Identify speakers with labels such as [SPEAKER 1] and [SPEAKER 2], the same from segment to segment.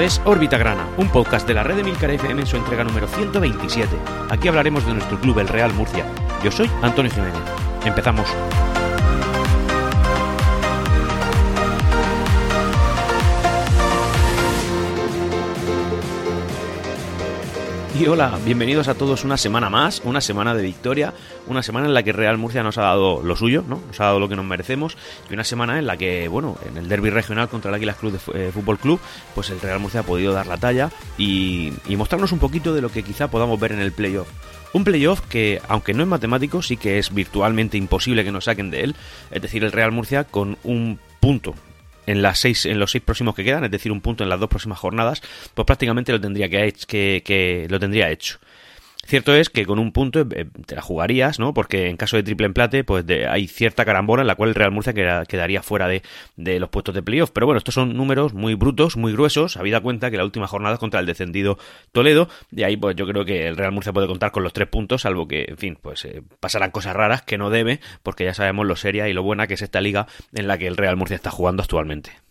[SPEAKER 1] Es Órbita Grana, un podcast de la red de Milcar FM en su entrega número 127. Aquí hablaremos de nuestro club, el Real Murcia. Yo soy Antonio Jiménez. Empezamos. Y hola, bienvenidos a todos una semana más, una semana de victoria, una semana en la que Real Murcia nos ha dado lo suyo, ¿no? Nos ha dado lo que nos merecemos y una semana en la que, bueno, en el derby regional contra el Águilas Club de eh, Fútbol Club, pues el Real Murcia ha podido dar la talla y, y mostrarnos un poquito de lo que quizá podamos ver en el playoff. Un playoff que, aunque no es matemático, sí que es virtualmente imposible que nos saquen de él, es decir, el Real Murcia con un punto en las seis, en los seis próximos que quedan, es decir, un punto en las dos próximas jornadas, pues prácticamente lo tendría que, que, que lo tendría hecho. Cierto es que con un punto eh, te la jugarías, ¿no? Porque en caso de triple empate, pues hay cierta carambola en la cual el Real Murcia quedaría fuera de, de, los puestos de playoff. Pero bueno, estos son números muy brutos, muy gruesos, habida cuenta que la última jornada es contra el descendido Toledo, y ahí pues yo creo que el Real Murcia puede contar con los tres puntos, salvo que, en fin, pues eh, pasarán cosas raras que no debe, porque ya sabemos lo seria y lo buena que es esta liga en la que el Real Murcia está jugando actualmente.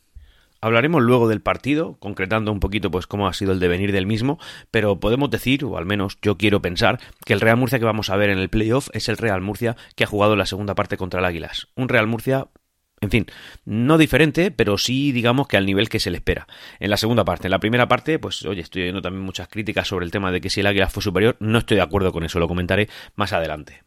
[SPEAKER 1] Hablaremos luego del partido, concretando un poquito pues cómo ha sido el devenir del mismo, pero podemos decir, o al menos yo quiero pensar, que el Real Murcia que vamos a ver en el playoff es el Real Murcia que ha jugado la segunda parte contra el Águilas. Un Real Murcia en fin, no diferente, pero sí digamos que al nivel que se le espera. En la segunda parte, en la primera parte, pues oye, estoy viendo también muchas críticas sobre el tema de que si el Águila fue superior, no estoy de acuerdo con eso, lo comentaré más adelante.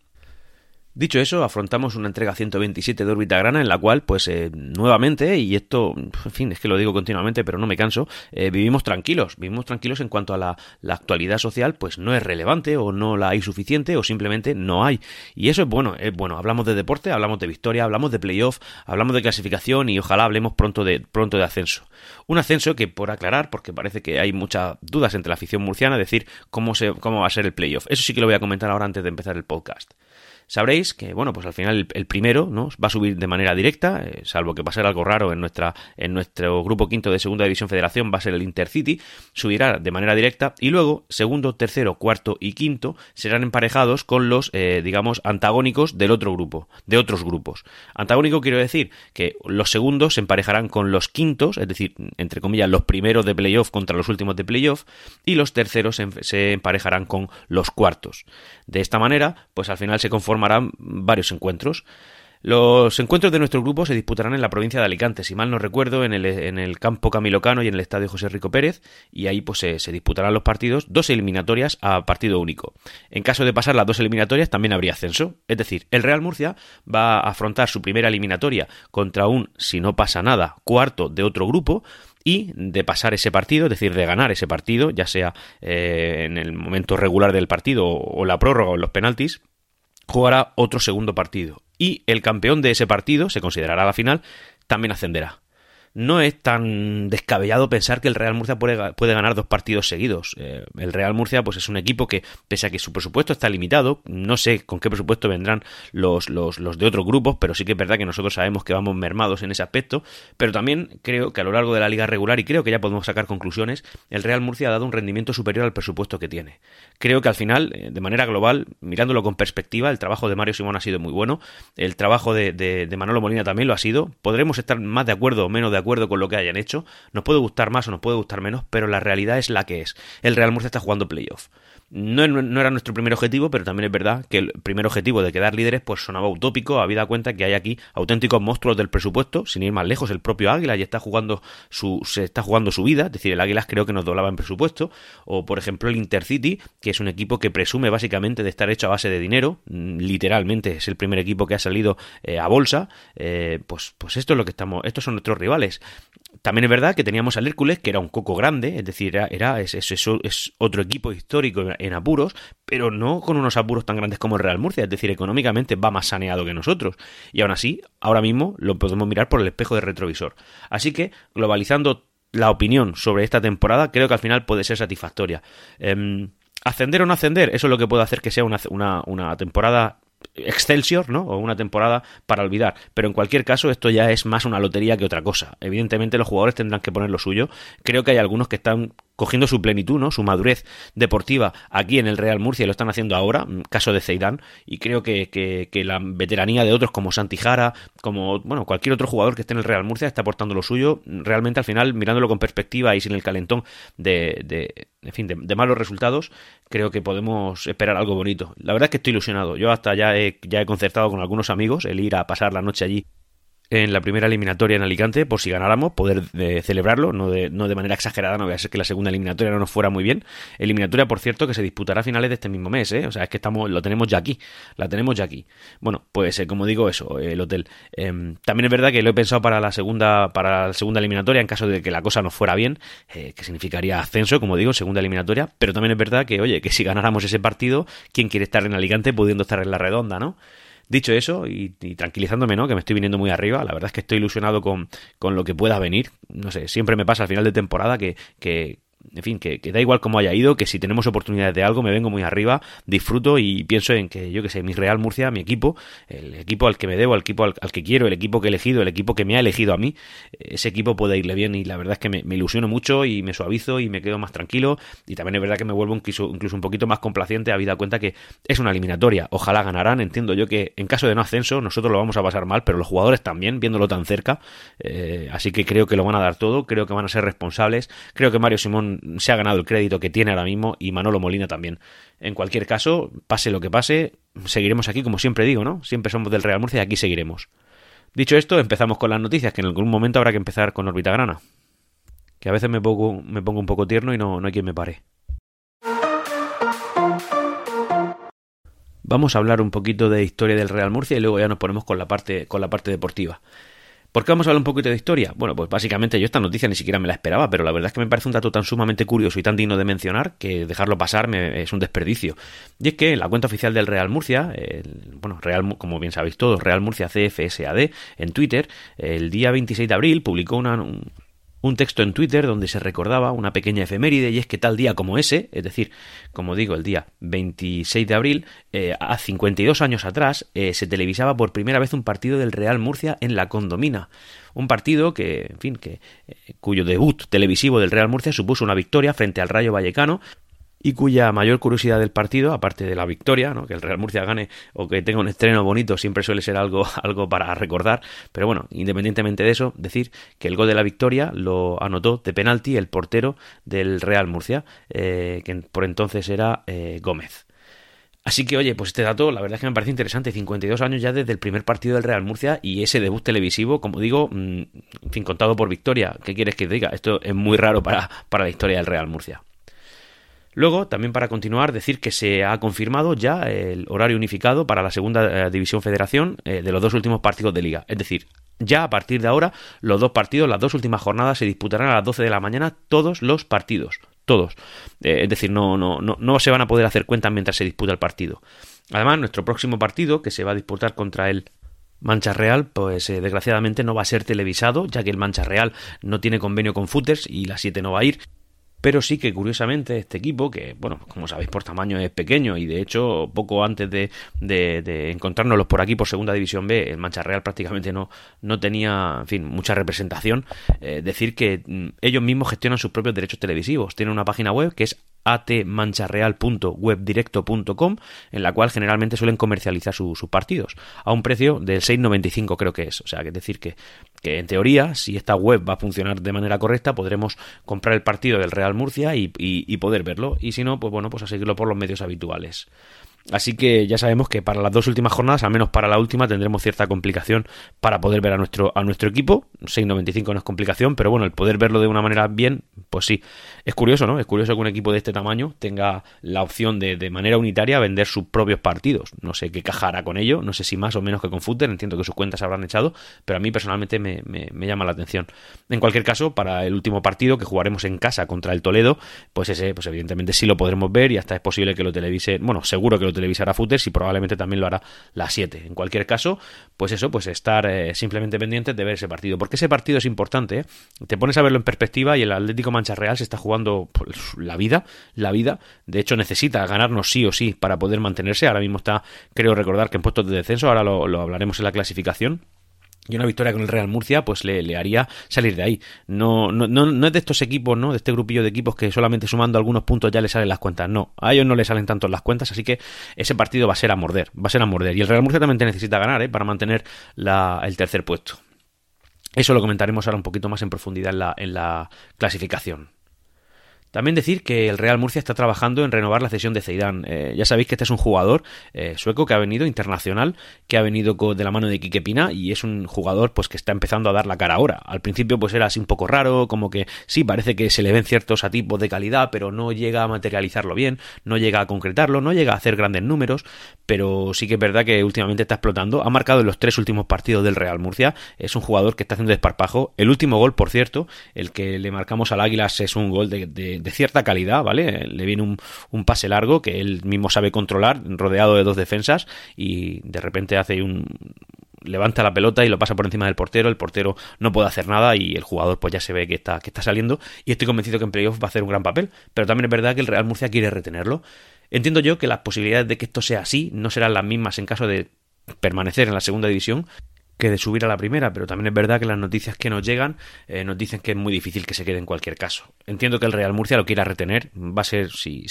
[SPEAKER 1] Dicho eso, afrontamos una entrega 127 de órbita grana en la cual, pues eh, nuevamente, y esto, en fin, es que lo digo continuamente, pero no me canso, eh, vivimos tranquilos, vivimos tranquilos en cuanto a la, actualidad social, pues no es relevante o no la hay suficiente o simplemente no hay. Y eso es bueno, es bueno, hablamos de deporte, hablamos de victoria, hablamos de playoff, hablamos de clasificación y ojalá hablemos pronto de, pronto de ascenso. Un ascenso que, por aclarar, porque parece que hay muchas dudas entre la afición murciana, decir cómo, se, cómo va a ser el playoff. Eso sí que lo voy a comentar ahora antes de empezar el podcast sabréis que, bueno, pues al final el, primero ¿no? va a subir de manera directa, eh, salvo que pase algo raro en, nuestra, en nuestro grupo quinto de Segunda División Federación, va a ser el Intercity, subirá de manera directa y luego segundo, tercero, cuarto y quinto serán emparejados con los, eh, digamos, antagónicos del otro grupo, de otros grupos. Antagónico quiero decir que los segundos se emparejarán con los quintos, es decir, entre comillas, los primeros de playoff contra los últimos de playoff, y los terceros se, se emparejarán con los cuartos. De esta manera, pues al final se conforma formarán varios encuentros. Los encuentros de nuestro grupo se disputarán en la provincia de Alicante, si mal no recuerdo, en el, en el campo Camilocano y en el estadio José Rico Pérez, y ahí pues se, disputarán los partidos, dos eliminatorias a partido único. En caso de pasar las dos eliminatorias también habría ascenso, es decir, el Real Murcia va a afrontar su primera eliminatoria contra un, si no pasa nada, cuarto de otro grupo, y de pasar ese partido, es decir, de ganar ese partido, ya sea eh, en el momento regular del partido o la prórroga o los penaltis, jugará otro segundo partido. Y el campeón de ese partido, se considerará la final, también ascenderá no es tan descabellado pensar que el Real Murcia puede, puede ganar dos partidos seguidos. Eh, el Real Murcia pues es un equipo que, pese a que su presupuesto está limitado, no sé con qué presupuesto vendrán los, los, los, de otros grupos, pero sí que es verdad que nosotros sabemos que vamos mermados en ese aspecto, pero también creo que a lo largo de la liga regular, y creo que ya podemos sacar conclusiones, el Real Murcia ha dado un rendimiento superior al presupuesto que tiene. Creo que al final, eh, de manera global, mirándolo con perspectiva, el trabajo de Mario Simón ha sido muy bueno, el trabajo de, de, Manolo Molina también lo ha sido, podremos estar más de acuerdo o menos de acuerdo con lo que hayan hecho. Nos puede gustar más o nos puede gustar menos, pero la realidad es la que es. El Real Murcia está jugando playoff. No, no, era nuestro primer objetivo, pero también es verdad que el primer objetivo de quedar líderes pues sonaba utópico, habida cuenta que hay aquí auténticos monstruos del presupuesto, sin ir más lejos, el propio Águila ya está jugando su, se está jugando su vida, es decir, el Águila creo que nos doblaba en presupuesto, o por ejemplo el Intercity, que es un equipo que presume básicamente de estar hecho a base de dinero, mm, literalmente es el primer equipo que ha salido eh, a bolsa, eh, pues, pues esto es lo que estamos, estos son nuestros rivales. También es verdad que teníamos al Hércules, que era un coco grande, es decir, era, es, es, otro equipo histórico en apuros, pero no con unos apuros tan grandes como el Real Murcia, es decir, económicamente va más saneado que nosotros. Y aún así, ahora mismo lo podemos mirar por el espejo de retrovisor. Así que, globalizando la opinión sobre esta temporada, creo que al final puede ser satisfactoria. Eh, ascender o no ascender, eso es lo que puede hacer que sea una, una, una temporada Excelsior, ¿no? O una temporada para olvidar. Pero en cualquier caso, esto ya es más una lotería que otra cosa. Evidentemente, los jugadores tendrán que poner lo suyo. Creo que hay algunos que están cogiendo su plenitud, ¿no? Su madurez deportiva aquí en el Real Murcia y lo están haciendo ahora, caso de Zeidan, y creo que, que, la veteranía de otros como Santijara, como, bueno, cualquier otro jugador que esté en el Real Murcia está aportando lo suyo, realmente al final, mirándolo con perspectiva y sin el calentón de, de en fin, de, malos resultados, creo que podemos esperar algo bonito. La verdad es que estoy ilusionado. Yo hasta ya he, ya he concertado con algunos amigos el ir a pasar la noche allí en la primera eliminatoria en Alicante, por si ganáramos, poder eh, celebrarlo, no de, no de manera exagerada, no voy a ser que la segunda eliminatoria no nos fuera muy bien. Eliminatoria, por cierto, que se disputará a finales de este mismo mes, ¿eh? O sea, es que estamos, lo tenemos ya aquí, la tenemos ya aquí. Bueno, pues eh, como digo eso, el hotel. Em, también es verdad que lo he pensado para la segunda, para la segunda eliminatoria, en caso de que la cosa no fuera bien, que significaría ascenso, como digo, segunda eliminatoria, pero también es verdad que, oye, que si ganáramos ese partido, ¿quién quiere estar en Alicante pudiendo estar en la redonda, no? Dicho eso, y, tranquilizándome, ¿no? Que me estoy viniendo muy arriba, la verdad es que estoy ilusionado con, con lo que pueda venir. No sé, siempre me pasa al final de temporada que, que en fin, que, da igual cómo haya ido, que si tenemos oportunidades de algo me vengo muy arriba, disfruto y pienso en que, yo que sé, mi Real Murcia, mi equipo, el equipo al que me debo, el equipo al, que quiero, el equipo que he elegido, el equipo que me ha elegido a mí, ese equipo puede irle bien y la verdad es que me, ilusiono mucho y me suavizo y me quedo más tranquilo. Y también es verdad que me vuelvo incluso, incluso un poquito más complaciente habida cuenta que es una eliminatoria, ojalá ganarán, entiendo yo que en caso de no ascenso nosotros lo vamos a pasar mal, pero los jugadores también, viéndolo tan cerca, eh, así que creo que lo van a dar todo, creo que van a ser responsables, creo que Mario Simón se ha ganado el crédito que tiene ahora mismo y Manolo Molina también. En cualquier caso, pase lo que pase, seguiremos aquí, como siempre digo, ¿no? Siempre somos del Real Murcia y aquí seguiremos. Dicho esto, empezamos con las noticias, que en algún momento habrá que empezar con Orbita Grana. Que a veces me pongo, me pongo un poco tierno y no, no hay quien me pare. Vamos a hablar un poquito de historia del Real Murcia y luego ya nos ponemos con la parte, con la parte deportiva. ¿Por qué vamos a hablar un poquito de historia? Bueno, pues básicamente yo esta noticia ni siquiera me la esperaba, pero la verdad es que me parece un dato tan sumamente curioso y tan digno de mencionar que dejarlo pasar es un desperdicio. Y es que en la cuenta oficial del Real Murcia, bueno, Real, como bien sabéis todos, Real Murcia CFSAD, en Twitter, el día 26 de abril publicó una, un texto en Twitter donde se recordaba una pequeña efeméride y es que tal día como ese, es decir, como digo, el día 26 de abril, eh, a 52 años atrás, eh, se televisaba por primera vez un partido del Real Murcia en la Condomina. Un partido que, en fin, que, eh, cuyo debut televisivo del Real Murcia supuso una victoria frente al Rayo Vallecano, y cuya mayor curiosidad del partido, aparte de la victoria, ¿no? que el Real Murcia gane o que tenga un estreno bonito, siempre suele ser algo, algo para recordar, pero bueno, independientemente de eso, decir que el gol de la victoria lo anotó de penalti el portero del Real Murcia, eh, que por entonces era eh, Gómez. Así que, oye, pues este dato la verdad es que me parece interesante. 52 años ya desde el primer partido del Real Murcia y ese debut televisivo, como digo, mm, fin, contado por victoria. ¿Qué quieres que diga? Esto es muy raro para, para la historia del Real Murcia. Luego, también para continuar, decir que se ha confirmado ya el horario unificado para la segunda eh, división federación eh, de los dos últimos partidos de liga. Es decir, ya a partir de ahora, los dos partidos, las dos últimas jornadas se disputarán a las 12 de la mañana todos los partidos. Todos. Eh, es decir, no, no, no, no se van a poder hacer cuentas mientras se disputa el partido. Además, nuestro próximo partido, que se va a disputar contra el Mancha Real, pues desgraciadamente no va a ser televisado, ya que el Mancha Real no tiene convenio con Footers y la 7 no va a ir. Pero sí que curiosamente este equipo, que bueno, como sabéis por tamaño es pequeño y de hecho poco antes de, de, encontrárnoslos por aquí por Segunda División B, el Mancha Real prácticamente no, no tenía, en fin, mucha representación. Eh, decir que mm, ellos mismos gestionan sus propios derechos televisivos. Tienen una página web que es atmancharreal.webdirecto.com en la cual generalmente suelen comercializar sus partidos a un precio del 6,95 creo que es. O sea, que es decir que, que en teoría, si esta web va a funcionar de manera correcta, podremos comprar el partido del Real Murcia y, y poder verlo. Y si no, pues bueno, pues a seguirlo por los medios habituales. Así que ya sabemos que para las dos últimas jornadas, al menos para la última, tendremos cierta complicación para poder ver a nuestro, a nuestro equipo. 6.95 no es complicación, pero bueno, el poder verlo de una manera bien, pues sí. Es curioso, ¿no? Es curioso que un equipo de este tamaño tenga la opción de, de manera unitaria vender sus propios partidos. No sé qué cajará con ello, no sé si más o menos que con entiendo que sus cuentas habrán echado, pero a mí personalmente me, me, llama la atención. En cualquier caso, para el último partido que jugaremos en casa contra el Toledo, pues ese, pues evidentemente sí lo podremos ver y hasta es posible que lo televise, bueno, seguro que lo televisará Footers y probablemente también lo hará la 7. En cualquier caso, pues eso, pues estar eh, simplemente pendientes de ver ese partido. Porque ese partido es importante, ¿eh? Te pones a verlo en perspectiva y el Atlético Mancha Real se está jugando pues, la vida, la vida. De hecho, necesita ganarnos sí o sí para poder mantenerse. Ahora mismo está, creo recordar que en puestos de descenso, ahora lo hablaremos en la clasificación y una victoria con el Real Murcia, pues le, haría salir de ahí. No, no, no, es de estos equipos, ¿no? De este grupillo de equipos que solamente sumando algunos puntos ya le salen las cuentas. No, a ellos no le salen tanto las cuentas, así que ese partido va a ser a morder, va a ser a morder. Y el Real Murcia también necesita ganar, ¿eh? Para mantener el tercer puesto. Eso lo comentaremos ahora un poquito más en profundidad en la, en la clasificación. También decir que el Real Murcia está trabajando en renovar la cesión de Zeidan. Eh, ya sabéis que este es un jugador eh, sueco que ha venido internacional, que ha venido de la mano de Quique Pina y es un jugador pues que está empezando a dar la cara ahora. Al principio pues era así un poco raro, como que sí, parece que se le ven ciertos atipos de calidad, pero no llega a materializarlo bien, no llega a concretarlo, no llega a hacer grandes números, pero sí que es verdad que últimamente está explotando. Ha marcado en los tres últimos partidos del Real Murcia, es un jugador que está haciendo desparpajo. El último gol, por cierto, el que le marcamos al Águilas es un gol de de, cierta calidad, ¿vale? Le viene un, un, pase largo que él mismo sabe controlar, rodeado de dos defensas, y de repente hace un levanta la pelota y lo pasa por encima del portero, el portero no puede hacer nada y el jugador pues ya se ve que está, que está saliendo y estoy convencido que en playoff va a hacer un gran papel, pero también es verdad que el Real Murcia quiere retenerlo. Entiendo yo que las posibilidades de que esto sea así no serán las mismas en caso de permanecer en la segunda división, que de subir a la primera, pero también es verdad que las noticias que nos llegan eh, nos dicen que es muy difícil que se quede en cualquier caso. Entiendo que el Real Murcia lo quiera retener, va a ser, si,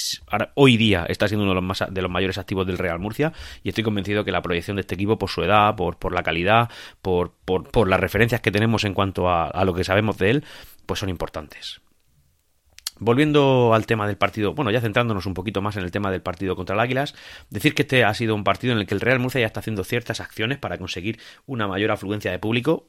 [SPEAKER 1] hoy día está siendo uno de los, más, de los mayores activos del Real Murcia y estoy convencido que la proyección de este equipo por su edad, por, por la calidad, por, por, por las referencias que tenemos en cuanto a, a lo que sabemos de él, pues son importantes. Volviendo al tema del partido, bueno, ya centrándonos un poquito más en el tema del partido contra el Águilas, decir que este ha sido un partido en el que el Real Murcia ya está haciendo ciertas acciones para conseguir una mayor afluencia de público,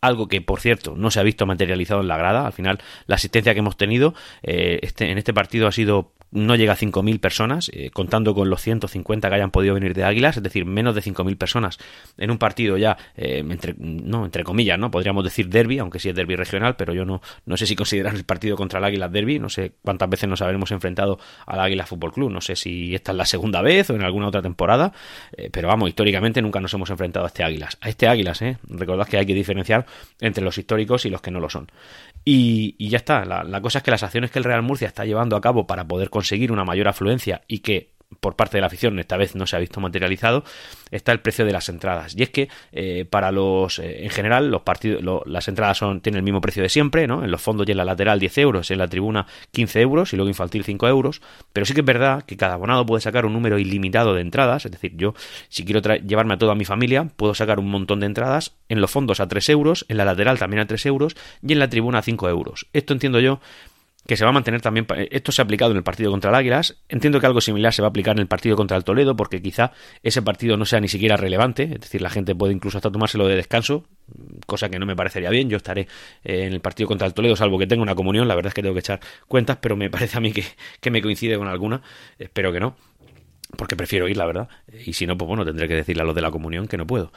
[SPEAKER 1] algo que por cierto no se ha visto materializado en la grada. Al final, la asistencia que hemos tenido eh, este, en este partido ha sido no llega a 5.000 personas, eh, contando con los 150 que hayan podido venir de Águilas, es decir, menos de 5.000 personas en un partido ya, eh, entre, no, entre comillas, ¿no? Podríamos decir derby, aunque sí es derby regional, pero yo no, no sé si consideran el partido contra el Águilas derby, no sé cuántas veces nos habremos enfrentado al Águila Fútbol Club, no sé si esta es la segunda vez o en alguna otra temporada, eh, pero vamos, históricamente nunca nos hemos enfrentado a este Águilas, a este Águilas, ¿eh? Recordad que hay que diferenciar entre los históricos y los que no lo son. Y, ya está, la, la cosa es que las acciones que el Real Murcia está llevando a cabo para poder conseguir una mayor afluencia y que por parte de la afición esta vez no se ha visto materializado está el precio de las entradas. Y es que eh, para los eh, en general los partidos las entradas son tienen el mismo precio de siempre no en los fondos y en la lateral 10 euros en la tribuna 15 euros y luego infantil 5 euros. Pero sí que es verdad que cada abonado puede sacar un número ilimitado de entradas. Es decir yo si quiero llevarme a toda mi familia puedo sacar un montón de entradas en los fondos a 3 euros en la lateral también a 3 euros y en la tribuna a 5 euros. Esto entiendo yo que se va a mantener también. Esto se ha aplicado en el partido contra el Águilas. Entiendo que algo similar se va a aplicar en el partido contra el Toledo, porque quizá ese partido no sea ni siquiera relevante. Es decir, la gente puede incluso hasta tomárselo de descanso, cosa que no me parecería bien. Yo estaré eh, en el partido contra el Toledo, salvo que tenga una comunión. La verdad es que tengo que echar cuentas, pero me parece a mí que, que me coincide con alguna. Espero que no porque prefiero ir, la verdad. Y si no, pues bueno, tendré que decirle a los de la comunión que no puedo.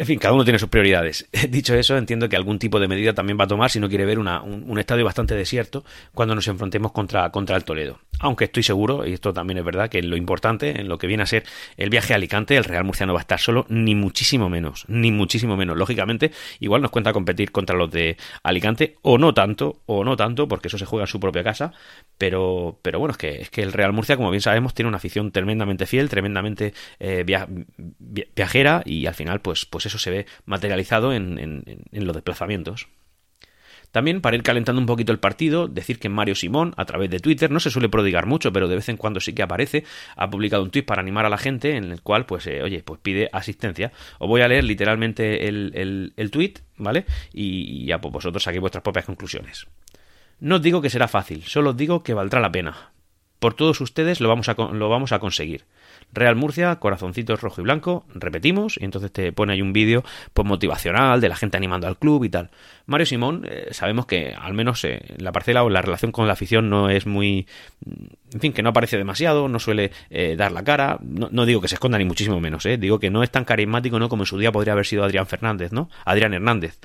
[SPEAKER 1] En fin, cada uno tiene sus prioridades. Dicho eso, entiendo que algún tipo de medida también va a tomar si no quiere ver un, estadio bastante desierto cuando nos enfrentemos contra, contra el Toledo. Aunque estoy seguro, y esto también es verdad, que lo importante, en lo que viene a ser el viaje a Alicante, el Real Murciano va a estar solo, ni muchísimo menos, ni muchísimo menos. Lógicamente, igual nos cuenta competir contra los de Alicante, o no tanto, o no tanto, porque eso se juega en su propia casa, pero, pero bueno, es que, es que el Real Murcia, como bien sabemos, tiene una afición tremendamente fiel, tremendamente eh, viajera, y al final, pues pues eso se ve materializado en, los desplazamientos. También, para ir calentando un poquito el partido, decir que Mario Simón, a través de Twitter, no se suele prodigar mucho, pero de vez en cuando sí que aparece, ha publicado un tweet para animar a la gente en el cual, pues, eh, oye, pues pide asistencia. Os voy a leer literalmente el, el, tweet, ¿vale? Y, ya pues vosotros saquéis vuestras propias conclusiones. No os digo que será fácil, solo os digo que valdrá la pena. Por todos ustedes lo vamos a, lo vamos a conseguir. Real Murcia, corazoncitos rojo y blanco, repetimos, y entonces te pone ahí un vídeo pues motivacional de la gente animando al club y tal. Mario Simón, eh, sabemos que al menos eh, la parcela o la relación con la afición no es muy, en fin, que no aparece demasiado, no suele eh, dar la cara, no, digo que se esconda ni muchísimo menos, digo que no es tan carismático, ¿no? Como en su día podría haber sido Adrián Fernández, ¿no? Adrián Hernández.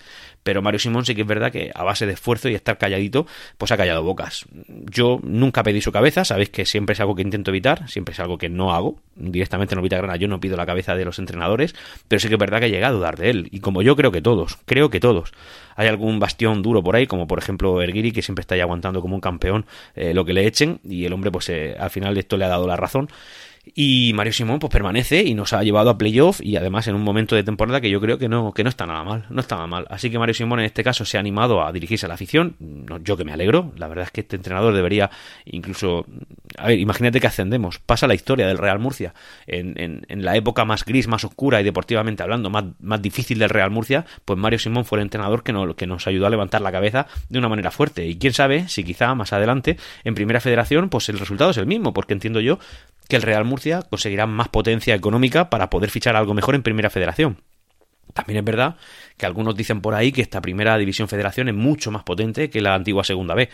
[SPEAKER 1] Pero Mario Simón sí que es verdad que a base de esfuerzo y estar calladito, pues ha callado bocas. Yo nunca pedí su cabeza, sabéis que siempre es algo que intento evitar, siempre es algo que no hago, directamente en Grana yo no pido la cabeza de los entrenadores, pero sí que es verdad que he llegado a dudar de él. Y como yo creo que todos, creo que todos. Hay algún bastión duro por ahí, como por ejemplo Erguiri, que siempre está ahí aguantando como un campeón eh, lo que le echen, y el hombre, pues eh, al final esto le ha dado la razón. Y Mario Simón pues permanece y nos ha llevado a playoff y además en un momento de temporada que yo creo que no, que no está nada mal, no está mal. Así que Mario Simón en este caso se ha animado a dirigirse a la afición, yo que me alegro, la verdad es que este entrenador debería incluso, a ver, imagínate que ascendemos, pasa la historia del Real Murcia, en, en, la época más gris, más oscura y deportivamente hablando, más, más difícil del Real Murcia, pues Mario Simón fue el entrenador que, no, que nos ayudó a levantar la cabeza de una manera fuerte. Y quién sabe si quizá más adelante en Primera Federación pues el resultado es el mismo, porque entiendo yo que el Real Murcia conseguirá más potencia económica para poder fichar algo mejor en Primera Federación. También es verdad que algunos dicen por ahí que esta primera división federación es mucho más potente que la antigua segunda B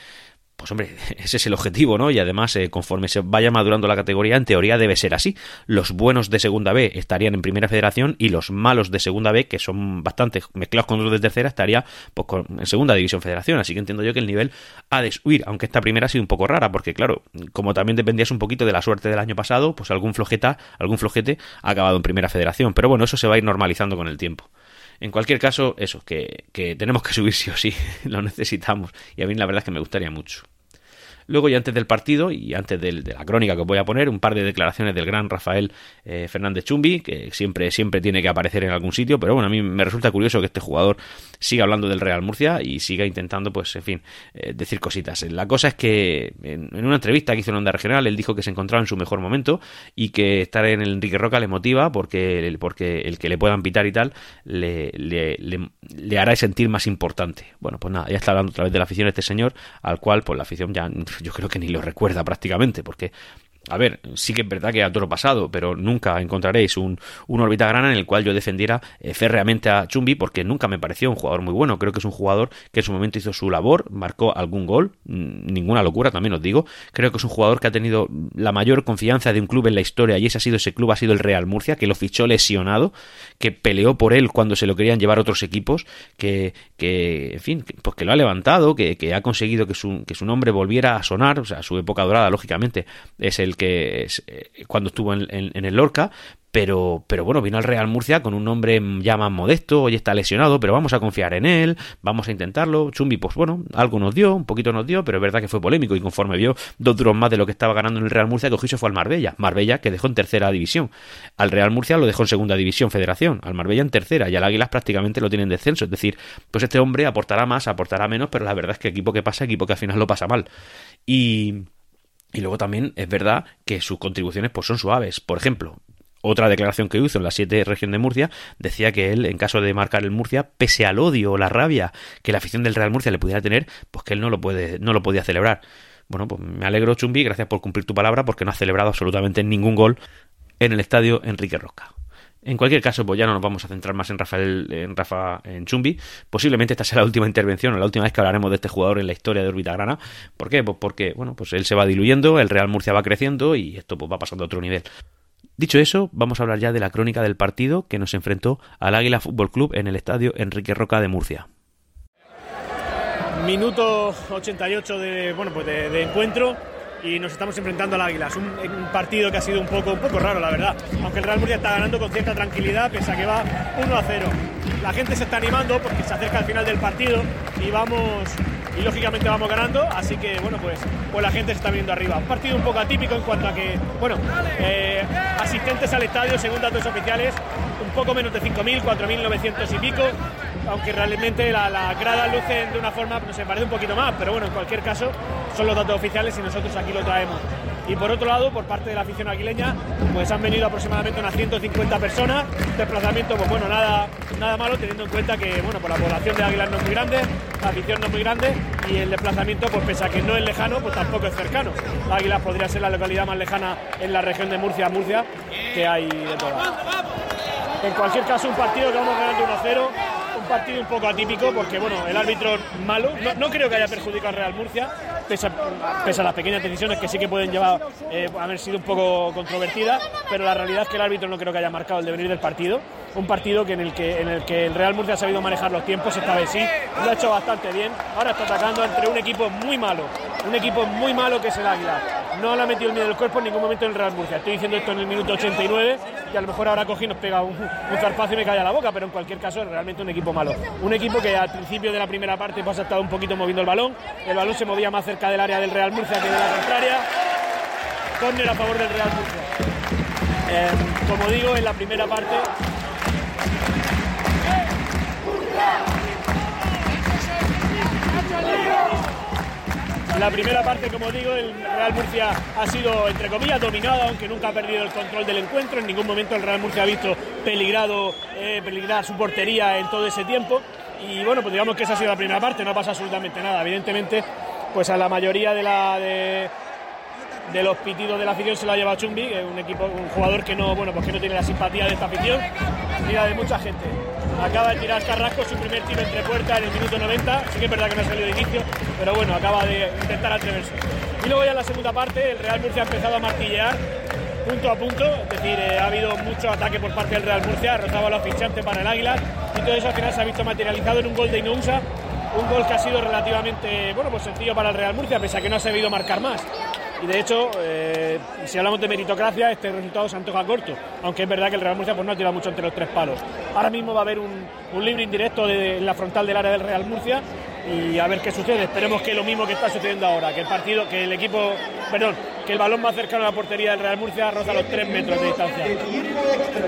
[SPEAKER 1] pues hombre, ese es el objetivo, ¿no? Y además, eh, conforme se vaya madurando la categoría, en teoría debe ser así. Los buenos de segunda B estarían en primera federación y los malos de segunda B, que son bastante mezclados con los de tercera, estaría pues, en segunda división federación. Así que entiendo yo que el nivel ha de subir, aunque esta primera ha sido un poco rara, porque claro, como también dependías un poquito de la suerte del año pasado, pues algún flojeta, algún flojete ha acabado en primera federación. Pero bueno, eso se va a ir normalizando con el tiempo. En cualquier caso, eso, que, que tenemos que subir sí o sí, lo necesitamos. Y a mí la verdad es que me gustaría mucho. Luego, y antes del partido y antes de la crónica que os voy a poner, un par de declaraciones del gran Rafael eh, Fernández Chumbi, que siempre, siempre tiene que aparecer en algún sitio, pero bueno, a mí me resulta curioso que este jugador siga hablando del Real Murcia y siga intentando, pues, en fin, eh, decir cositas. La cosa es que en, una entrevista que hizo en Onda Regional, él dijo que se encontraba en su mejor momento y que estar en el Enrique Roca le motiva porque, porque el que le puedan pitar y tal le, le, le, hará sentir más importante. Bueno, pues nada, ya está hablando otra vez de la afición este señor, al cual, pues la afición ya yo creo que ni lo recuerda prácticamente, porque a ver, sí que es verdad que a toro pasado, pero nunca encontraréis un, un grana en el cual yo defendiera eh, férreamente a Chumbi porque nunca me pareció un jugador muy bueno. Creo que es un jugador que en su momento hizo su labor, marcó algún gol, ninguna locura, también os digo. Creo que es un jugador que ha tenido la mayor confianza de un club en la historia y ese ha sido ese club, ha sido el Real Murcia, que lo fichó lesionado, que peleó por él cuando se lo querían llevar otros equipos, que, que en fin, pues que lo ha levantado, que, que ha conseguido que su, que su nombre volviera a sonar, o sea, su época dorada, lógicamente, es el que eh, cuando estuvo en, el Lorca, pero, pero bueno, vino al Real Murcia con un nombre ya más modesto, hoy está lesionado, pero vamos a confiar en él, vamos a intentarlo. Chumbi, pues bueno, algo nos dio, un poquito nos dio, pero es verdad que fue polémico y conforme vio dos duros más de lo que estaba ganando en el Real Murcia, cogió se fue al Marbella. Marbella que dejó en tercera división. Al Real Murcia lo dejó en segunda división, federación. Al Marbella en tercera y al Águilas prácticamente lo tienen en descenso. Es decir, pues este hombre aportará más, aportará menos, pero la verdad es que equipo que pasa, equipo que al final lo pasa mal. Y y luego también es verdad que sus contribuciones pues son suaves. Por ejemplo, otra declaración que hizo en la 7 región de Murcia decía que él, en caso de marcar el Murcia, pese al odio o la rabia que la afición del Real Murcia le pudiera tener, pues que él no lo, puede, no lo podía celebrar. Bueno, pues me alegro, Chumbi, gracias por cumplir tu palabra, porque no ha celebrado absolutamente ningún gol en el estadio Enrique Roca. En cualquier caso, pues ya no nos vamos a centrar más en Rafael, en Rafa, en Chumbi. Posiblemente esta sea la última intervención o la última vez que hablaremos de este jugador en la historia de Orbita Grana. ¿Por qué? Pues porque, bueno, pues él se va diluyendo, el Real Murcia va creciendo y esto pues va pasando a otro nivel. Dicho eso, vamos a hablar ya de la crónica del partido que nos enfrentó al Águila Fútbol Club en el estadio Enrique Roca de Murcia.
[SPEAKER 2] Minuto 88 de, bueno, pues de encuentro y nos estamos enfrentando al Águila. Es un, partido que ha sido un poco, un poco raro, la verdad. Aunque el Real Murcia está ganando con cierta tranquilidad, pese a que va 1 a 0. La gente se está animando porque se acerca al final del partido y vamos y lógicamente vamos ganando, así que bueno, pues, pues la gente se está viendo arriba. Un partido un poco atípico en cuanto a que, bueno, eh, asistentes al estadio, según datos oficiales, un poco menos de 5.000, 4.900 y pico, aunque realmente la, la grada luce de una forma, no sé, parece un poquito más, pero bueno, en cualquier caso son los datos oficiales y nosotros aquí lo traemos. Y por otro lado, por parte de la afición aguileña, pues han venido aproximadamente unas 150 personas. Desplazamiento, pues bueno, nada, nada malo, teniendo en cuenta que, bueno, pues la población de Águilas no es muy grande, la afición no es muy grande y el desplazamiento, pues pese a que no es lejano, pues tampoco es cercano. Águilas podría ser la localidad más lejana en la región de Murcia, Murcia, que hay de todas. En cualquier caso, un partido que vamos ganando 1-0 un partido un poco atípico porque bueno, el árbitro malo, no, creo que haya perjudicado al Real Murcia, pese a, las pequeñas decisiones que sí que pueden llevar eh, haber sido un poco controvertidas, pero la realidad es que el árbitro no creo que haya marcado el devenir del partido. Un partido que en el que en el que el Real Murcia ha sabido manejar los tiempos, esta vez sí, lo ha hecho bastante bien. Ahora está atacando entre un equipo muy malo, un equipo muy malo que es el Águila. No le ha metido el miedo del cuerpo en ningún momento en el Real Murcia. Estoy diciendo esto en el minuto 89 y a lo mejor ahora cogí nos pega un, un zarpazo y me calla la boca, pero en cualquier caso es realmente un equipo malo. Un equipo que al principio de la primera parte pues, ha estado un poquito moviendo el balón, el balón se movía más cerca del área del Real Murcia que de la contraria. Córner a favor del Real Murcia. Em, como digo, en la primera parte La primera parte, como digo, el Real Murcia ha sido, entre comillas, dominado, aunque nunca ha perdido el control del encuentro. En ningún momento el Real Murcia ha visto peligrado, eh, peligrar su portería en todo ese tiempo. Y bueno, pues digamos que esa ha sido la primera parte, no pasa absolutamente nada. Evidentemente, pues a la mayoría de la de, los pitidos de la afición se lo ha llevado Chumbi, un equipo, un jugador que no, bueno, pues que no tiene la simpatía de esta afición, ni la de mucha gente. Acaba de tirar Carrasco su primer tiro entre puertas en el minuto 90. Sí que es verdad que no ha salido de inicio, pero bueno, acaba de intentar atreverse. Y luego ya en la segunda parte, el Real Murcia ha empezado a martillear punto a punto, es decir, eh, ha habido mucho ataque por parte del Real Murcia, rozaba los fichantes para el Águila y todo eso al final se ha visto materializado en un gol de Inousa, un gol que ha sido relativamente bueno, pues sencillo para el Real Murcia, pese a que no ha sabido marcar más. Y de hecho, eh, si hablamos de meritocracia, este resultado se antoja corto. Aunque es verdad que el Real Murcia pues, no ha tirado mucho entre los tres palos. Ahora mismo va a haber un, un libre indirecto de, en la frontal del área del Real Murcia y a ver qué sucede. Esperemos que lo mismo que está sucediendo ahora, que el partido, que el equipo, perdón, que el balón más cercano a la portería del Real Murcia roza los tres metros de distancia.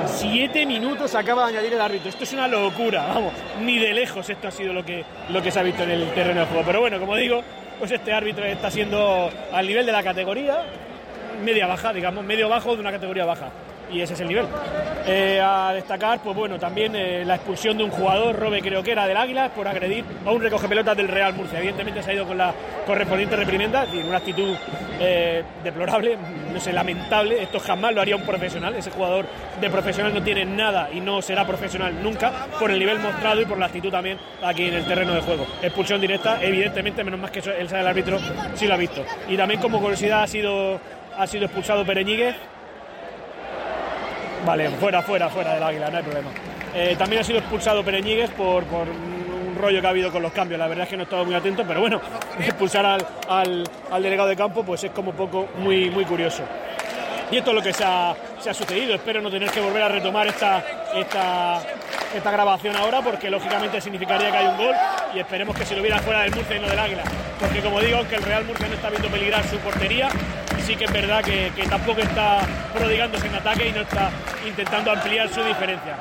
[SPEAKER 2] Siete minutos acaba de añadir el árbitro. Esto es una locura, vamos. Ni de lejos esto ha sido lo que, lo que se ha visto en el terreno de juego. Pero bueno, como digo, pues este árbitro está siendo al nivel de la categoría media baja, digamos, medio bajo de una categoría baja. Y ese es el nivel. Eh, a destacar, pues bueno, también eh, la expulsión de un jugador, Robe creo que era del Águila, por agredir a un recoge pelotas del Real Murcia. Evidentemente se ha ido con la correspondiente reprimenda, y una actitud eh, deplorable, no sé, lamentable. Esto jamás lo haría un profesional. Ese jugador de profesional no tiene nada y no será profesional nunca por el nivel mostrado y por la actitud también aquí en el terreno de juego. Expulsión directa, evidentemente, menos más que él sea el árbitro, sí lo ha visto. Y también como curiosidad ha sido, ha sido expulsado Pereñíguez Vale, fuera, fuera, fuera del águila, no hay problema. Eh, también ha sido expulsado Pereñigues por, por, un rollo que ha habido con los cambios. La verdad es que no he estado muy atento, pero bueno, expulsar al, al, delegado de campo pues es como poco muy, muy curioso. Y esto es lo que se ha, se ha sucedido. Espero no tener que volver a retomar esta, esta, esta grabación ahora porque lógicamente significaría que hay un gol y esperemos que se lo hubiera fuera del Murcia y no del Águila. Porque como digo, aunque el Real Murcia no está viendo peligrar su portería, sí que es verdad que, tampoco está prodigándose en ataque y no está intentando ampliar su diferencia.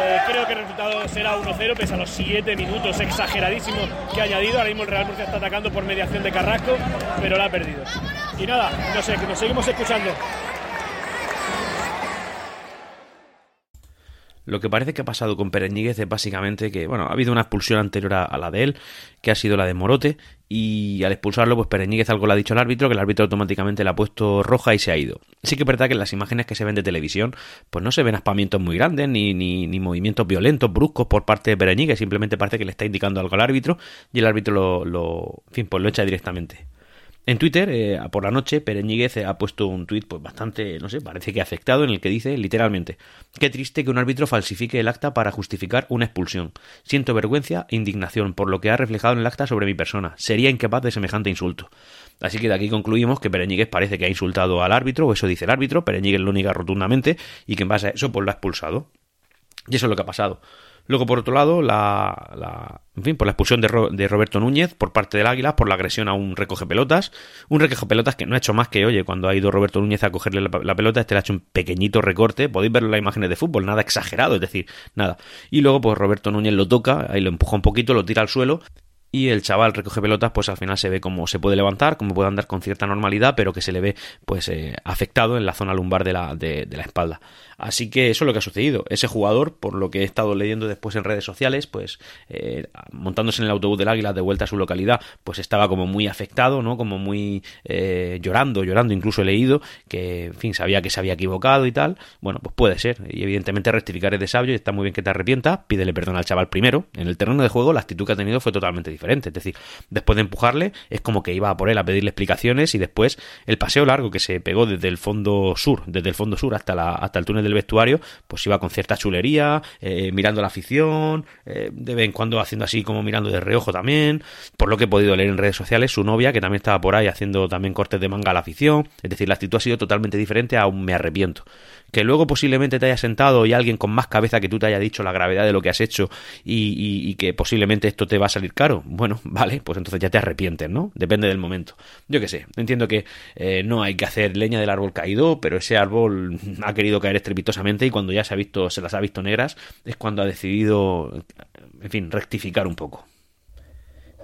[SPEAKER 2] Eh, creo que el resultado será 1-0 pese a los 7 minutos exageradísimos que ha añadido. Ahora mismo el Real Murcia está atacando por mediación de Carrasco, pero la ha perdido. Y nada, no sé, que nos seguimos escuchando.
[SPEAKER 1] Lo que parece que ha pasado con Pereñíguez es básicamente que, bueno, ha habido una expulsión anterior a, la de él, que ha sido la de Morote, y al expulsarlo, pues Pereñíguez algo le ha dicho al árbitro, que el árbitro automáticamente le ha puesto roja y se ha ido. Sí que es verdad que en las imágenes que se ven de televisión, pues no se ven aspamientos muy grandes, ni, ni, ni movimientos violentos, bruscos por parte de Pereñíguez, simplemente parece que le está indicando algo al árbitro, y el árbitro lo, lo fin, pues lo echa directamente. En Twitter, eh, por la noche, Pereñíguez ha puesto un tuit pues, bastante, no sé, parece que afectado, en el que dice literalmente: Qué triste que un árbitro falsifique el acta para justificar una expulsión. Siento vergüenza e indignación por lo que ha reflejado en el acta sobre mi persona. Sería incapaz de semejante insulto. Así que de aquí concluimos que Pereñíguez parece que ha insultado al árbitro, o eso dice el árbitro, Pereñíguez lo niega rotundamente, y que en base a eso pues lo ha expulsado. Y eso es lo que ha pasado. Luego, por otro lado, la, en fin, por la expulsión de, de, Roberto Núñez por parte del Águila por la agresión a un recoge pelotas. Un recoge pelotas que no ha hecho más que, oye, cuando ha ido Roberto Núñez a cogerle la, pelota, este le ha hecho un pequeñito recorte. Podéis en las imágenes de fútbol, nada exagerado, es decir, nada. Y luego, pues Roberto Núñez lo toca, ahí lo empuja un poquito, lo tira al suelo y el chaval recoge pelotas pues al final se ve como se puede levantar como puede andar con cierta normalidad pero que se le ve pues eh, afectado en la zona lumbar de la, de la espalda Así que eso es lo que ha sucedido. Ese jugador, por lo que he estado leyendo después en redes sociales, pues eh, montándose en el autobús del Águila de vuelta a su localidad, pues estaba como muy afectado, ¿no? Como muy eh, llorando, llorando, incluso he leído que, en fin, sabía que se había equivocado y tal. Bueno, pues puede ser. Y evidentemente rectificar es de sabio y está muy bien que te arrepientas. Pídele perdón al chaval primero. En el terreno de juego la actitud que ha tenido fue totalmente diferente. Es decir, después de empujarle, es como que iba a por él a pedirle explicaciones y después el paseo largo que se pegó desde el fondo sur, desde el fondo sur hasta, la, hasta el túnel del vestuario, pues iba con cierta chulería, eh, mirando la afición, eh, de vez en cuando haciendo así como mirando de reojo también, por lo que he podido leer en redes sociales, su novia, que también estaba por ahí haciendo también cortes de manga a la afición, es decir, la actitud ha sido totalmente diferente a un me arrepiento que luego posiblemente te haya sentado y alguien con más cabeza que tú te haya dicho la gravedad de lo que has hecho y, que posiblemente esto te va a salir caro. bueno, vale, pues entonces ya te arrepientes, ¿no? Depende del momento. Yo qué sé, entiendo que eh, no hay que hacer leña del árbol caído, pero ese árbol ha querido caer estrepitosamente y cuando ya se ha visto, se las ha visto negras, es cuando ha decidido, en fin, rectificar un poco.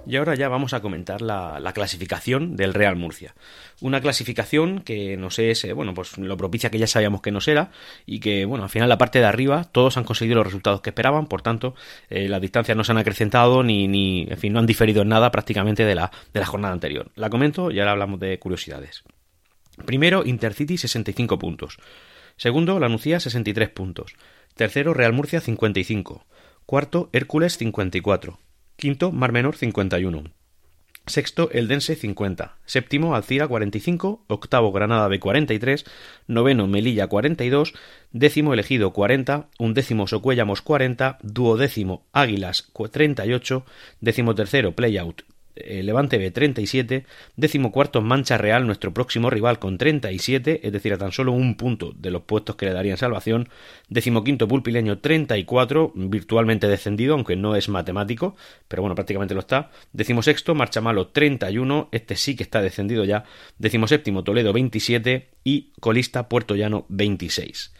[SPEAKER 1] Y ahora ya vamos a comentar la, clasificación del Real Murcia. Una clasificación que nos es, eh, bueno, pues lo propicia que ya sabíamos que nos era y que, bueno, al final la parte de arriba todos han conseguido los resultados que esperaban, por tanto, eh, las distancias no se han acrecentado ni, ni, en fin, no han diferido en nada prácticamente de la, de la jornada anterior. La comento y ahora hablamos de curiosidades. Primero, Intercity 65 puntos. Segundo, La Nucía 63 puntos. Tercero, Real Murcia 55. Cuarto, Hércules 54. Quinto, Mar Menor 51. Sexto, Eldense 50. Séptimo, Alcira 45. Octavo, Granada B 43. Noveno, Melilla 42. Décimo, Elegido 40. Undécimo, Socuellamos 40. Duodécimo, Águilas 38. Décimo tercero, Playout eh, Levante B 37, décimo cuarto Mancha Real, nuestro próximo rival con 37, es decir, a tan solo un punto de los puestos que le darían salvación, décimo quinto Pulpileño 34, virtualmente descendido, aunque no es matemático, pero bueno, prácticamente lo está, décimo sexto Marchamalo 31, este sí que está descendido ya, décimo séptimo Toledo 27 y colista Puerto Llano 26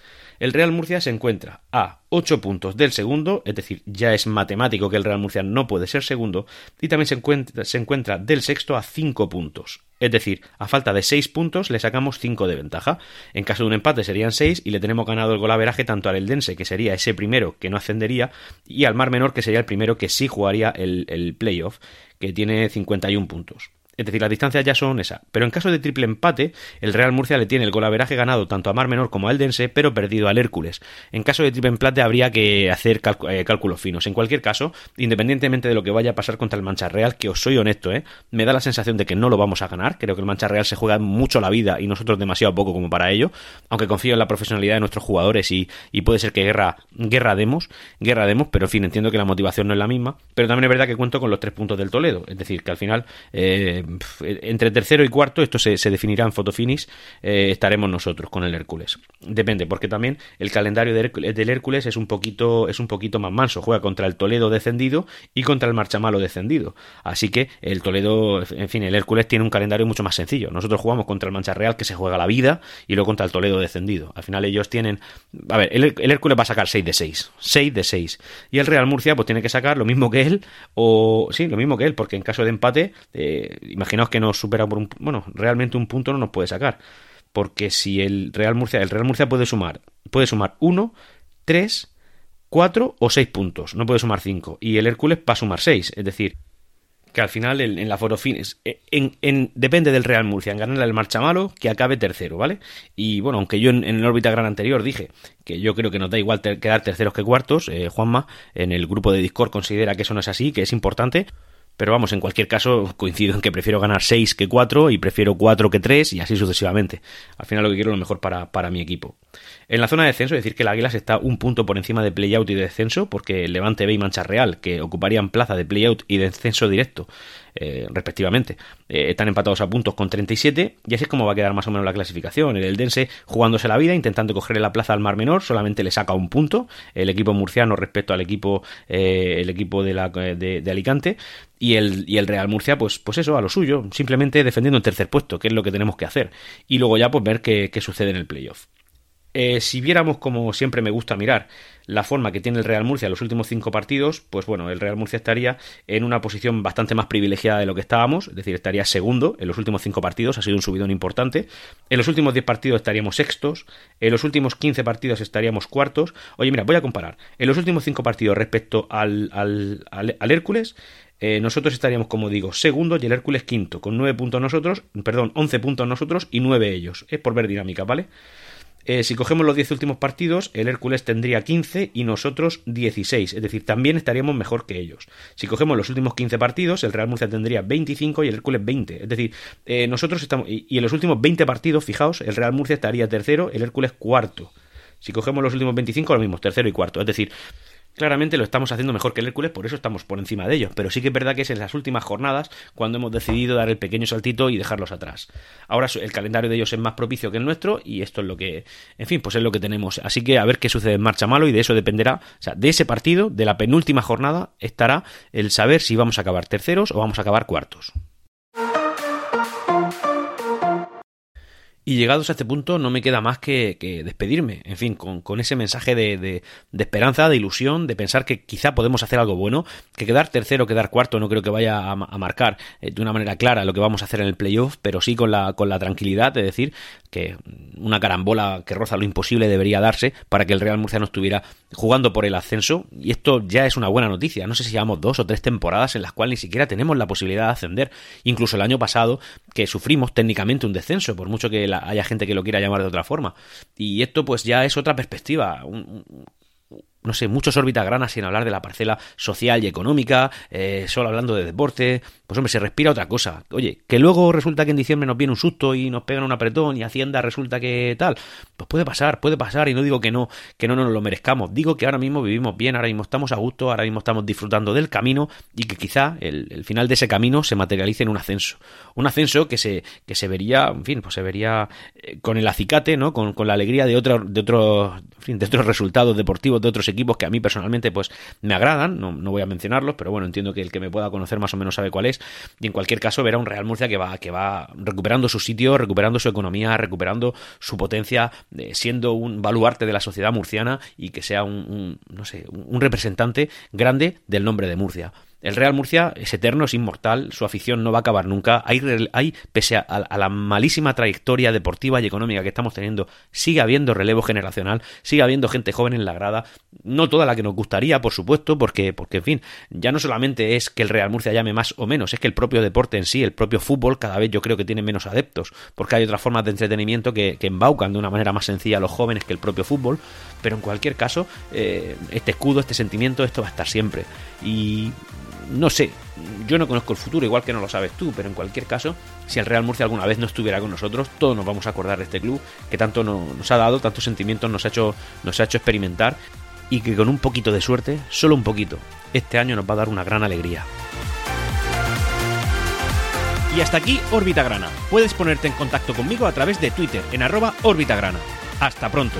[SPEAKER 1] el Real Murcia se encuentra a 8 puntos del segundo, es decir, ya es matemático que el Real Murcia no puede ser segundo, y también se encuentra, del sexto a 5 puntos. Es decir, a falta de 6 puntos le sacamos 5 de ventaja. En caso de un empate serían 6 y le tenemos ganado el golaveraje tanto al Eldense, que sería ese primero que no ascendería, y al Mar Menor, que sería el primero que sí jugaría el, el playoff, que tiene 51 puntos. Es decir, las distancias ya son esas. Pero en caso de triple empate, el Real Murcia le tiene el golaveraje ganado tanto a Mar Menor como a Eldense, pero perdido al Hércules. En caso de triple empate habría que hacer eh, cálculos finos. En cualquier caso, independientemente de lo que vaya a pasar contra el Mancha Real, que os soy honesto, ¿eh? me da la sensación de que no lo vamos a ganar. Creo que el Mancha Real se juega mucho la vida y nosotros demasiado poco como para ello. Aunque confío en la profesionalidad de nuestros jugadores y, puede ser que guerra, guerra demos, guerra demos, pero en fin, entiendo que la motivación no es la misma. Pero también es verdad que cuento con los tres puntos del Toledo. Es decir, que al final eh, entre tercero y cuarto, esto se, definirá en Fotofinish, eh, estaremos nosotros con el Hércules. Depende, porque también el calendario del Hércules es un poquito, es un poquito más manso. Juega contra el Toledo descendido y contra el Marchamalo descendido. Así que el Toledo, en fin, el Hércules tiene un calendario mucho más sencillo. Nosotros jugamos contra el Mancha Real, que se juega la vida, y luego contra el Toledo descendido. Al final ellos tienen. A ver, el, Hércules va a sacar 6 de 6. 6 de 6. Y el Real Murcia, pues tiene que sacar lo mismo que él, o. Sí, lo mismo que él, porque en caso de empate, eh, imaginaos que nos supera por un... Bueno, realmente un punto no nos puede sacar. Porque si el Real Murcia... El Real Murcia puede sumar... Puede sumar 1, 3, 4 o 6 puntos. No puede sumar 5. Y el Hércules va a sumar 6. Es decir, que al final en, la Forofines eh, en, en, depende del Real Murcia en ganarle al Marchamalo que acabe tercero, ¿vale? Y bueno, aunque yo en, el órbita gran anterior dije que yo creo que nos da igual quedar terceros que cuartos, eh, Juanma en el grupo de Discord considera que eso no es así, que es importante. Pero vamos, en cualquier caso, coincido en que prefiero ganar 6 que 4 y prefiero 4 que 3 y así sucesivamente. Al final lo que quiero es lo mejor para, para mi equipo. En la zona de descenso, es decir que el Águilas está un punto por encima de playout y de descenso, porque Levante B y Mancha Real, que ocuparían plaza de playout y de descenso directo, eh, respectivamente, eh, están empatados a puntos con 37, y así es como va a quedar más o menos la clasificación. El Eldense jugándose la vida, intentando cogerle la plaza al Mar Menor, solamente le saca un punto el equipo murciano respecto al equipo, eh, el equipo de, la, de, Alicante, y el, y el, Real Murcia, pues, pues eso, a lo suyo, simplemente defendiendo el tercer puesto, que es lo que tenemos que hacer. Y luego ya pues ver qué, qué sucede en el playoff. Eh, si viéramos, como siempre me gusta mirar, la forma que tiene el Real Murcia en los últimos cinco partidos, pues bueno, el Real Murcia estaría en una posición bastante más privilegiada de lo que estábamos, es decir, estaría segundo en los últimos cinco partidos, ha sido un subidón importante. En los últimos diez partidos estaríamos sextos, en los últimos quince partidos estaríamos cuartos. Oye, mira, voy a comparar. En los últimos cinco partidos respecto al, al, al, Hércules, eh, nosotros estaríamos, como digo, segundo y el Hércules quinto, con nueve puntos nosotros, perdón, once puntos nosotros y nueve ellos. Es por ver dinámica, ¿vale? Eh, si cogemos los 10 últimos partidos, el Hércules tendría 15 y nosotros 16, es decir, también estaríamos mejor que ellos. Si cogemos los últimos 15 partidos, el Real Murcia tendría 25 y el Hércules 20, es decir, eh, nosotros estamos, y, en los últimos 20 partidos, fijaos, el Real Murcia estaría tercero, el Hércules cuarto. Si cogemos los últimos 25, lo mismo, tercero y cuarto, es decir, Claramente lo estamos haciendo mejor que el Hércules, por eso estamos por encima de ellos. Pero sí que es verdad que es en las últimas jornadas cuando hemos decidido dar el pequeño saltito y dejarlos atrás. Ahora el calendario de ellos es más propicio que el nuestro y esto es lo que, en fin, pues es lo que tenemos. Así que a ver qué sucede en marcha malo y de eso dependerá, o sea, de ese partido, de la penúltima jornada, estará el saber si vamos a acabar terceros o vamos a acabar cuartos. Y llegados a este punto no me queda más que, despedirme, en fin, con, ese mensaje de, esperanza, de ilusión, de pensar que quizá podemos hacer algo bueno, que quedar tercero, quedar cuarto no creo que vaya a, marcar eh, de una manera clara lo que vamos a hacer en el playoff, pero sí con la, con la tranquilidad de decir que una carambola que roza lo imposible debería darse para que el Real Murcia no estuviera jugando por el ascenso, y esto ya es una buena noticia, no sé si llevamos dos o tres temporadas en las cuales ni siquiera tenemos la posibilidad de ascender, incluso el año pasado que sufrimos técnicamente un descenso, por mucho que haya gente que lo quiera llamar de otra forma. Y esto pues ya es otra perspectiva, no sé, muchos orbitagranas sin hablar de la parcela social y económica, eh, solo hablando de deporte, pues hombre, se respira otra cosa. Oye, que luego resulta que en diciembre nos viene un susto y nos pegan un apretón y Hacienda resulta que tal, pues puede pasar, puede pasar y no digo que no, que no nos lo merezcamos, digo que ahora mismo vivimos bien, ahora mismo estamos a gusto, ahora mismo estamos disfrutando del camino y que quizá el, final de ese camino se materialice en un ascenso, un ascenso que se, que se vería, en fin, pues se vería eh, con el acicate, ¿no? Con, con la alegría de otros, de otros, de otros resultados deportivos de otros equipos que a mí personalmente pues me agradan, no, no voy a mencionarlos, pero bueno, entiendo que el que me pueda conocer más o menos sabe cuál es y en cualquier caso verá un Real Murcia que va, que va recuperando su sitio, recuperando su economía, recuperando su potencia, eh, siendo un baluarte de la sociedad murciana y que sea un, no sé, un representante grande del nombre de Murcia. El Real Murcia es eterno, es inmortal, su afición no va a acabar nunca. Hay, hay pese a, la malísima trayectoria deportiva y económica que estamos teniendo, sigue habiendo relevo generacional, sigue habiendo gente joven en la grada. No toda la que nos gustaría, por supuesto, porque, porque en fin, ya no solamente es que el Real Murcia llame más o menos, es que el propio deporte en sí, el propio fútbol, cada vez yo creo que tiene menos adeptos, porque hay otras formas de entretenimiento que, embaucan de una manera más sencilla a los jóvenes que el propio fútbol. Pero en cualquier caso, eh, este escudo, este sentimiento, esto va a estar siempre. Y no sé, yo no conozco el futuro, igual que no lo sabes tú, pero en cualquier caso, si el Real Murcia alguna vez no estuviera con nosotros, todos nos vamos a acordar de este club que tanto nos ha dado, tantos sentimientos nos ha hecho, nos ha hecho experimentar y que con un poquito de suerte, solo un poquito, este año nos va a dar una gran alegría. Y hasta aquí Órbita Grana. Puedes ponerte en contacto conmigo a través de Twitter en arroba Grana. Hasta pronto.